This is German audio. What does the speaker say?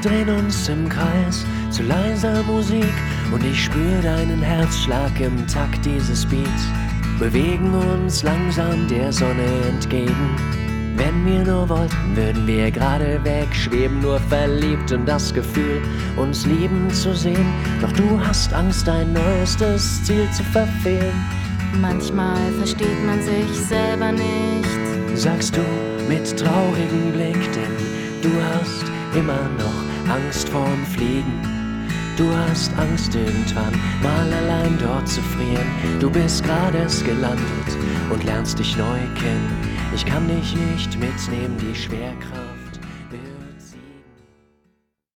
drehen uns im Kreis zu leiser Musik und ich spür deinen Herzschlag im Takt dieses Beats. Bewegen uns langsam der Sonne entgegen. Wenn wir nur wollten, würden wir gerade wegschweben, nur verliebt in das Gefühl, uns lieben zu sehen. Doch du hast Angst, dein neuestes Ziel zu verfehlen. Manchmal versteht man sich selber nicht. Sagst du mit traurigem Blick, denn du hast immer noch Angst vorm Fliegen. Du hast Angst irgendwann mal allein dort zu frieren. Du bist gerade erst gelandet und lernst dich neu kennen. Ich kann dich nicht mitnehmen, die Schwerkraft.